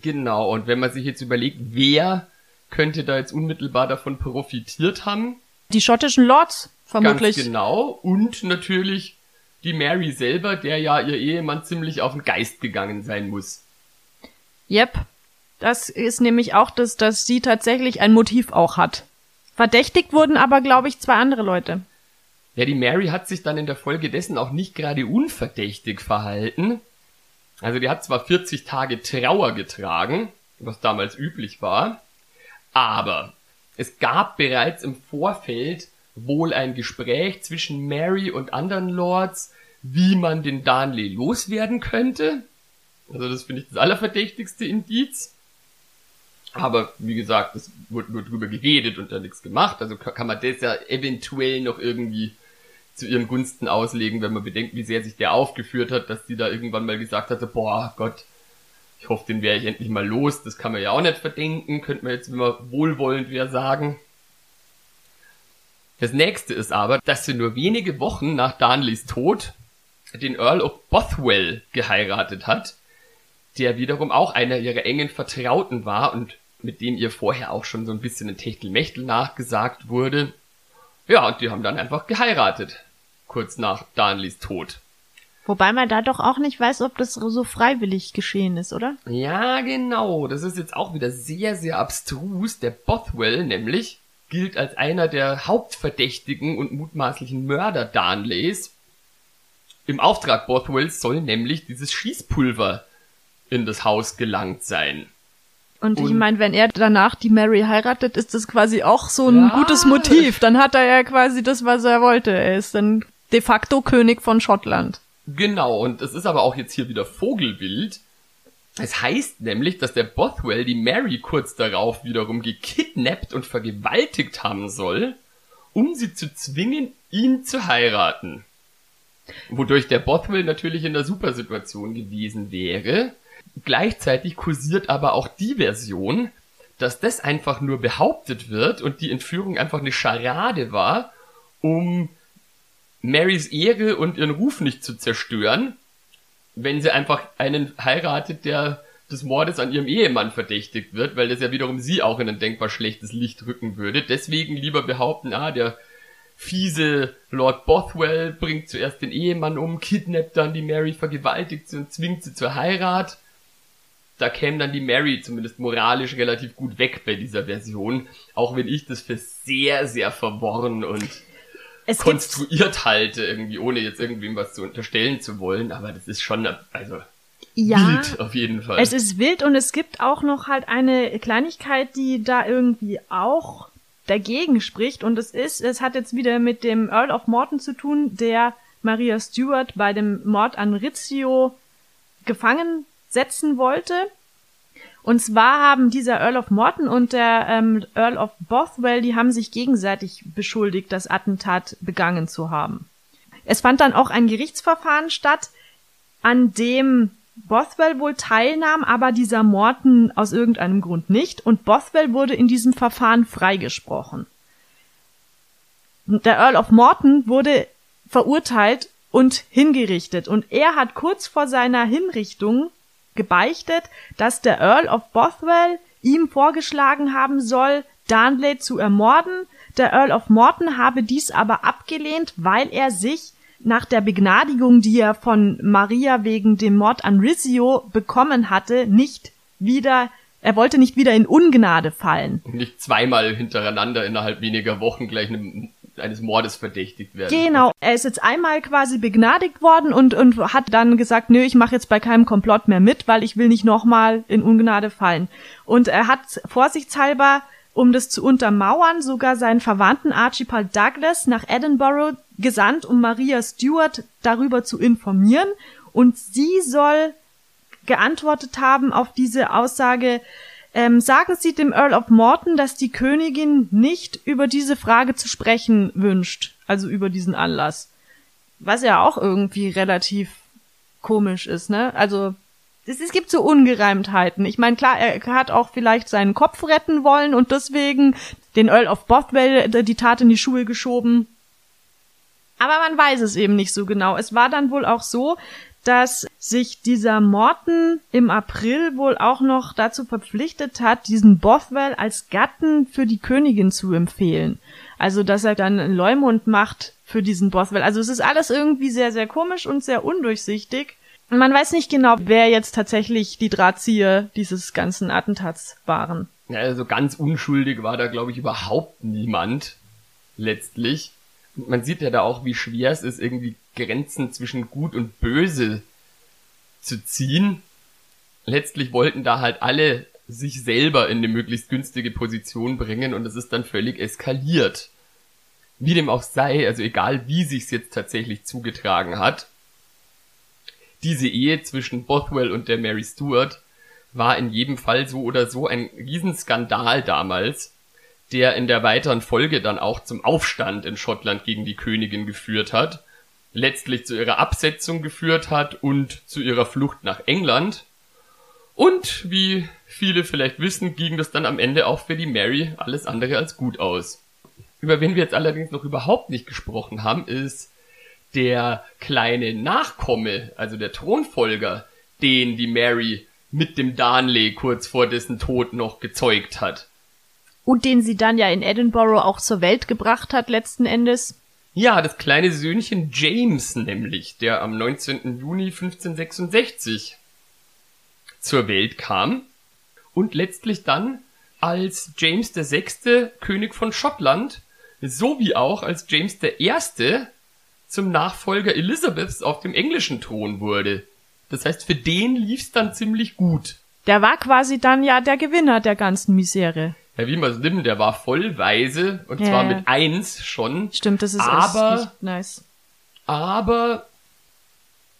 Genau, und wenn man sich jetzt überlegt, wer könnte da jetzt unmittelbar davon profitiert haben? Die schottischen Lords, vermutlich. Ganz genau. Und natürlich die Mary selber, der ja ihr Ehemann ziemlich auf den Geist gegangen sein muss. Yep. Das ist nämlich auch das, dass sie tatsächlich ein Motiv auch hat. Verdächtigt wurden aber, glaube ich, zwei andere Leute. Ja, die Mary hat sich dann in der Folge dessen auch nicht gerade unverdächtig verhalten. Also die hat zwar 40 Tage Trauer getragen, was damals üblich war, aber es gab bereits im Vorfeld wohl ein Gespräch zwischen Mary und anderen Lords, wie man den Darnley loswerden könnte. Also das finde ich das allerverdächtigste Indiz. Aber wie gesagt, es wurde nur drüber geredet und da nichts gemacht. Also kann man das ja eventuell noch irgendwie zu ihren Gunsten auslegen, wenn man bedenkt, wie sehr sich der aufgeführt hat, dass sie da irgendwann mal gesagt hatte, boah Gott, ich hoffe, den wäre ich endlich mal los. Das kann man ja auch nicht verdenken, könnte man jetzt, man wohlwollend wäre, sagen. Das nächste ist aber, dass sie nur wenige Wochen nach Darnleys Tod den Earl of Bothwell geheiratet hat, der wiederum auch einer ihrer engen Vertrauten war und mit dem ihr vorher auch schon so ein bisschen ein Techtelmechtel nachgesagt wurde. Ja, und die haben dann einfach geheiratet, kurz nach Darnleys Tod. Wobei man da doch auch nicht weiß, ob das so freiwillig geschehen ist, oder? Ja, genau. Das ist jetzt auch wieder sehr, sehr abstrus. Der Bothwell nämlich gilt als einer der Hauptverdächtigen und mutmaßlichen Mörder Darnleys. Im Auftrag Bothwells soll nämlich dieses Schießpulver in das Haus gelangt sein. Und, und ich meine, wenn er danach die Mary heiratet, ist das quasi auch so ein ja, gutes Motiv. Dann hat er ja quasi das, was er wollte. Er ist dann de facto König von Schottland. Genau, und es ist aber auch jetzt hier wieder Vogelwild. Es heißt nämlich, dass der Bothwell die Mary kurz darauf wiederum gekidnappt und vergewaltigt haben soll, um sie zu zwingen, ihn zu heiraten. Wodurch der Bothwell natürlich in der Supersituation gewesen wäre, Gleichzeitig kursiert aber auch die Version, dass das einfach nur behauptet wird und die Entführung einfach eine Scharade war, um Marys Ehre und ihren Ruf nicht zu zerstören, wenn sie einfach einen heiratet, der des Mordes an ihrem Ehemann verdächtigt wird, weil das ja wiederum sie auch in ein denkbar schlechtes Licht rücken würde. Deswegen lieber behaupten, ah, der fiese Lord Bothwell bringt zuerst den Ehemann um, kidnappt dann die Mary, vergewaltigt sie und zwingt sie zur Heirat da käme dann die Mary zumindest moralisch relativ gut weg bei dieser Version, auch wenn ich das für sehr, sehr verworren und es konstruiert halte, irgendwie, ohne jetzt irgendwem was zu unterstellen zu wollen, aber das ist schon, also, ja, wild auf jeden Fall. Es ist wild und es gibt auch noch halt eine Kleinigkeit, die da irgendwie auch dagegen spricht und es ist, es hat jetzt wieder mit dem Earl of Morton zu tun, der Maria Stuart bei dem Mord an Rizzio gefangen setzen wollte. Und zwar haben dieser Earl of Morton und der ähm, Earl of Bothwell, die haben sich gegenseitig beschuldigt, das Attentat begangen zu haben. Es fand dann auch ein Gerichtsverfahren statt, an dem Bothwell wohl teilnahm, aber dieser Morton aus irgendeinem Grund nicht. Und Bothwell wurde in diesem Verfahren freigesprochen. Der Earl of Morton wurde verurteilt und hingerichtet. Und er hat kurz vor seiner Hinrichtung gebeichtet, dass der Earl of Bothwell ihm vorgeschlagen haben soll, Darnley zu ermorden. Der Earl of Morton habe dies aber abgelehnt, weil er sich nach der Begnadigung, die er von Maria wegen dem Mord an Rizzio bekommen hatte, nicht wieder, er wollte nicht wieder in Ungnade fallen. Nicht zweimal hintereinander innerhalb weniger Wochen gleich einem eines Mordes verdächtigt werden. Genau, er ist jetzt einmal quasi begnadigt worden und, und hat dann gesagt, nö, ich mache jetzt bei keinem Komplott mehr mit, weil ich will nicht nochmal in Ungnade fallen. Und er hat vorsichtshalber, um das zu untermauern, sogar seinen Verwandten Archibald Douglas nach Edinburgh gesandt, um Maria Stewart darüber zu informieren. Und sie soll geantwortet haben auf diese Aussage, ähm, sagen Sie dem Earl of Morton, dass die Königin nicht über diese Frage zu sprechen wünscht, also über diesen Anlass. Was ja auch irgendwie relativ komisch ist, ne? Also es, es gibt so Ungereimtheiten. Ich meine, klar, er hat auch vielleicht seinen Kopf retten wollen und deswegen den Earl of Bothwell die Tat in die Schuhe geschoben. Aber man weiß es eben nicht so genau. Es war dann wohl auch so, dass sich dieser Morton im April wohl auch noch dazu verpflichtet hat, diesen Bothwell als Gatten für die Königin zu empfehlen. Also, dass er dann Leumund macht für diesen Bothwell. Also, es ist alles irgendwie sehr, sehr komisch und sehr undurchsichtig. Man weiß nicht genau, wer jetzt tatsächlich die Drahtzieher dieses ganzen Attentats waren. Ja, also ganz unschuldig war da, glaube ich, überhaupt niemand. Letztlich man sieht ja da auch, wie schwer es ist, irgendwie Grenzen zwischen gut und böse zu ziehen. Letztlich wollten da halt alle sich selber in eine möglichst günstige Position bringen und es ist dann völlig eskaliert. Wie dem auch sei, also egal wie sich's jetzt tatsächlich zugetragen hat, diese Ehe zwischen Bothwell und der Mary Stuart war in jedem Fall so oder so ein Riesenskandal damals der in der weiteren Folge dann auch zum Aufstand in Schottland gegen die Königin geführt hat, letztlich zu ihrer Absetzung geführt hat und zu ihrer Flucht nach England. Und wie viele vielleicht wissen, ging das dann am Ende auch für die Mary alles andere als gut aus. Über wen wir jetzt allerdings noch überhaupt nicht gesprochen haben, ist der kleine Nachkomme, also der Thronfolger, den die Mary mit dem Darnley kurz vor dessen Tod noch gezeugt hat und den sie dann ja in Edinburgh auch zur Welt gebracht hat letzten Endes. Ja, das kleine Söhnchen James nämlich, der am 19. Juni 1566 zur Welt kam und letztlich dann als James VI. König von Schottland sowie auch als James I. zum Nachfolger Elisabeths auf dem englischen Thron wurde. Das heißt, für den lief's dann ziemlich gut. Der war quasi dann ja der Gewinner der ganzen Misere. Herr Wiemers Lim, der war vollweise und ja, zwar mit eins schon. Stimmt, das ist aber, echt nice. Aber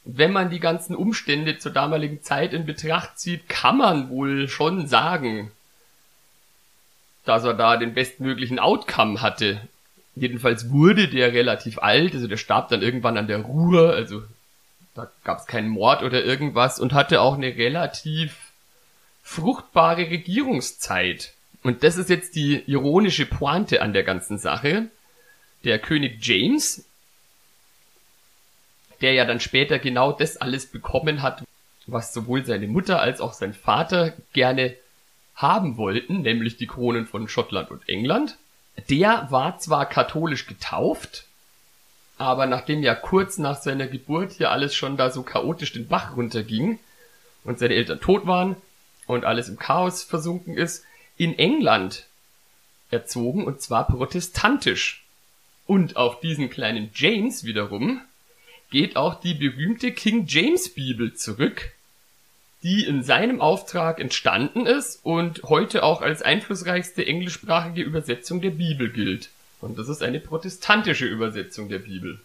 wenn man die ganzen Umstände zur damaligen Zeit in Betracht zieht, kann man wohl schon sagen, dass er da den bestmöglichen Outcome hatte. Jedenfalls wurde der relativ alt, also der starb dann irgendwann an der Ruhr, also da gab es keinen Mord oder irgendwas und hatte auch eine relativ fruchtbare Regierungszeit. Und das ist jetzt die ironische Pointe an der ganzen Sache. Der König James, der ja dann später genau das alles bekommen hat, was sowohl seine Mutter als auch sein Vater gerne haben wollten, nämlich die Kronen von Schottland und England. Der war zwar katholisch getauft, aber nachdem ja kurz nach seiner Geburt hier alles schon da so chaotisch den Bach runterging und seine Eltern tot waren und alles im Chaos versunken ist, in England erzogen und zwar protestantisch. Und auf diesen kleinen James wiederum geht auch die berühmte King James Bibel zurück, die in seinem Auftrag entstanden ist und heute auch als einflussreichste englischsprachige Übersetzung der Bibel gilt. Und das ist eine protestantische Übersetzung der Bibel.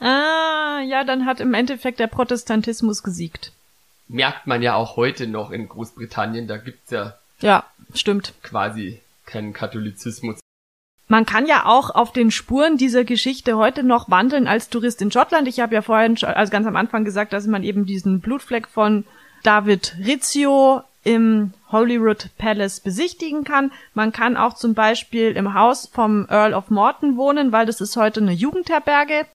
Ah, ja, dann hat im Endeffekt der Protestantismus gesiegt. merkt man ja auch heute noch in Großbritannien. Da gibt's ja Ja, stimmt. quasi keinen Katholizismus. Man kann ja auch auf den Spuren dieser Geschichte heute noch wandeln als Tourist in Schottland. Ich habe ja vorhin, also ganz am Anfang gesagt, dass man eben diesen Blutfleck von David Rizzio im Holyrood Palace besichtigen kann. Man kann auch zum Beispiel im Haus vom Earl of Morton wohnen, weil das ist heute eine Jugendherberge.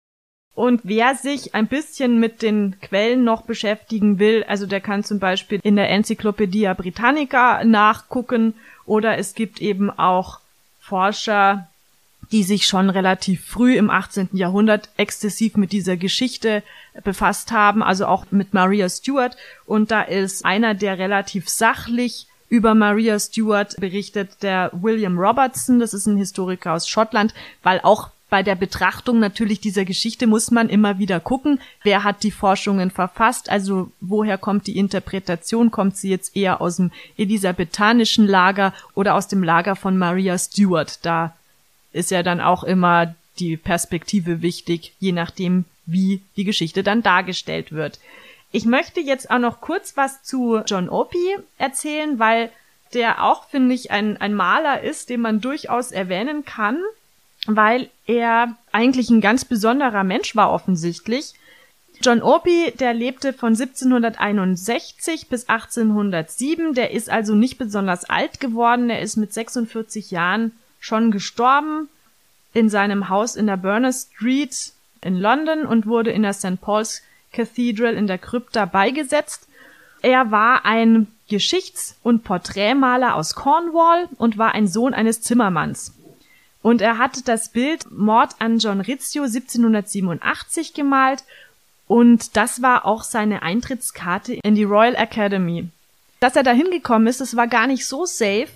Und wer sich ein bisschen mit den Quellen noch beschäftigen will, also der kann zum Beispiel in der Enzyklopädie Britannica nachgucken oder es gibt eben auch Forscher, die sich schon relativ früh im 18. Jahrhundert exzessiv mit dieser Geschichte befasst haben, also auch mit Maria Stuart. Und da ist einer, der relativ sachlich über Maria Stuart berichtet, der William Robertson, das ist ein Historiker aus Schottland, weil auch bei der Betrachtung natürlich dieser Geschichte muss man immer wieder gucken, wer hat die Forschungen verfasst, also woher kommt die Interpretation, kommt sie jetzt eher aus dem elisabethanischen Lager oder aus dem Lager von Maria Stuart, da ist ja dann auch immer die Perspektive wichtig, je nachdem, wie die Geschichte dann dargestellt wird. Ich möchte jetzt auch noch kurz was zu John Opie erzählen, weil der auch, finde ich, ein, ein Maler ist, den man durchaus erwähnen kann, weil er eigentlich ein ganz besonderer Mensch war offensichtlich. John Opie, der lebte von 1761 bis 1807, der ist also nicht besonders alt geworden, er ist mit 46 Jahren schon gestorben in seinem Haus in der Burner Street in London und wurde in der St. Paul's Cathedral in der Krypta beigesetzt. Er war ein Geschichts- und Porträtmaler aus Cornwall und war ein Sohn eines Zimmermanns. Und er hatte das Bild Mord an John Rizzio 1787 gemalt und das war auch seine Eintrittskarte in die Royal Academy. Dass er da hingekommen ist, das war gar nicht so safe,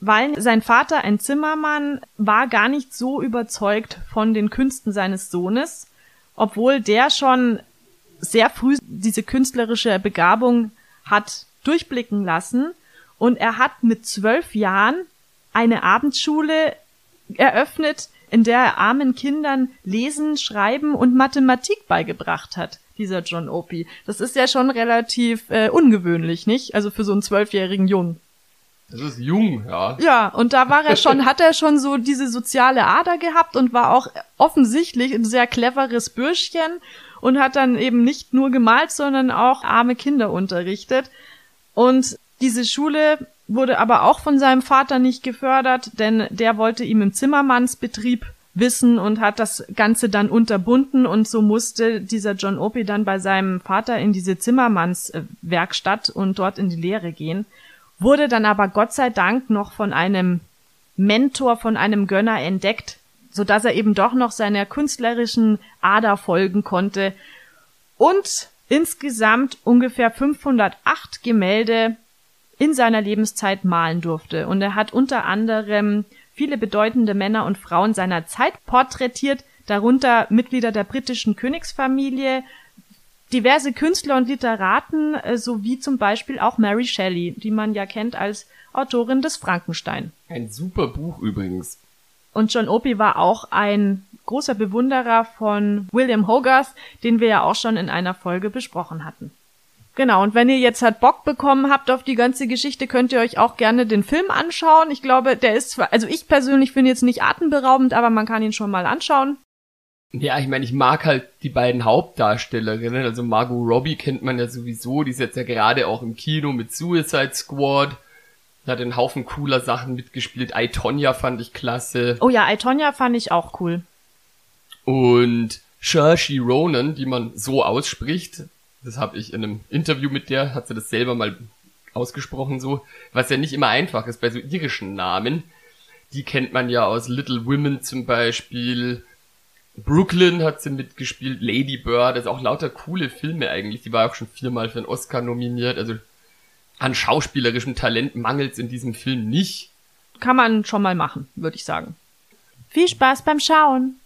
weil sein Vater, ein Zimmermann, war gar nicht so überzeugt von den Künsten seines Sohnes, obwohl der schon sehr früh diese künstlerische Begabung hat durchblicken lassen und er hat mit zwölf Jahren eine Abendschule eröffnet, in der er armen Kindern Lesen, Schreiben und Mathematik beigebracht hat, dieser John Opie. Das ist ja schon relativ äh, ungewöhnlich, nicht? Also für so einen zwölfjährigen Jungen. Das ist jung, ja. Ja, und da war er schon, [LAUGHS] hat er schon so diese soziale Ader gehabt und war auch offensichtlich ein sehr cleveres Bürschchen und hat dann eben nicht nur gemalt, sondern auch arme Kinder unterrichtet. Und diese Schule wurde aber auch von seinem Vater nicht gefördert, denn der wollte ihm im Zimmermannsbetrieb wissen und hat das Ganze dann unterbunden. Und so musste dieser John Opie dann bei seinem Vater in diese Zimmermannswerkstatt und dort in die Lehre gehen, wurde dann aber Gott sei Dank noch von einem Mentor, von einem Gönner entdeckt, so dass er eben doch noch seiner künstlerischen Ader folgen konnte. Und insgesamt ungefähr 508 Gemälde in seiner Lebenszeit malen durfte. Und er hat unter anderem viele bedeutende Männer und Frauen seiner Zeit porträtiert, darunter Mitglieder der britischen Königsfamilie, diverse Künstler und Literaten, äh, sowie zum Beispiel auch Mary Shelley, die man ja kennt als Autorin des Frankenstein. Ein super Buch übrigens. Und John Opie war auch ein großer Bewunderer von William Hogarth, den wir ja auch schon in einer Folge besprochen hatten. Genau, und wenn ihr jetzt halt Bock bekommen habt auf die ganze Geschichte, könnt ihr euch auch gerne den Film anschauen. Ich glaube, der ist zwar, also ich persönlich finde jetzt nicht atemberaubend, aber man kann ihn schon mal anschauen. Ja, ich meine, ich mag halt die beiden Hauptdarstellerinnen. Also Margot Robbie kennt man ja sowieso. Die ist jetzt ja gerade auch im Kino mit Suicide Squad. Hat einen Haufen cooler Sachen mitgespielt. I, Tonya fand ich klasse. Oh ja, I, Tonya fand ich auch cool. Und Saoirse Ronan, die man so ausspricht, das habe ich in einem Interview mit der, hat sie das selber mal ausgesprochen so, was ja nicht immer einfach ist bei so irischen Namen. Die kennt man ja aus Little Women zum Beispiel. Brooklyn hat sie mitgespielt, Lady Bird, also auch lauter coole Filme eigentlich. Die war auch schon viermal für einen Oscar nominiert. Also an schauspielerischem Talent mangelt's in diesem Film nicht. Kann man schon mal machen, würde ich sagen. Viel Spaß beim Schauen.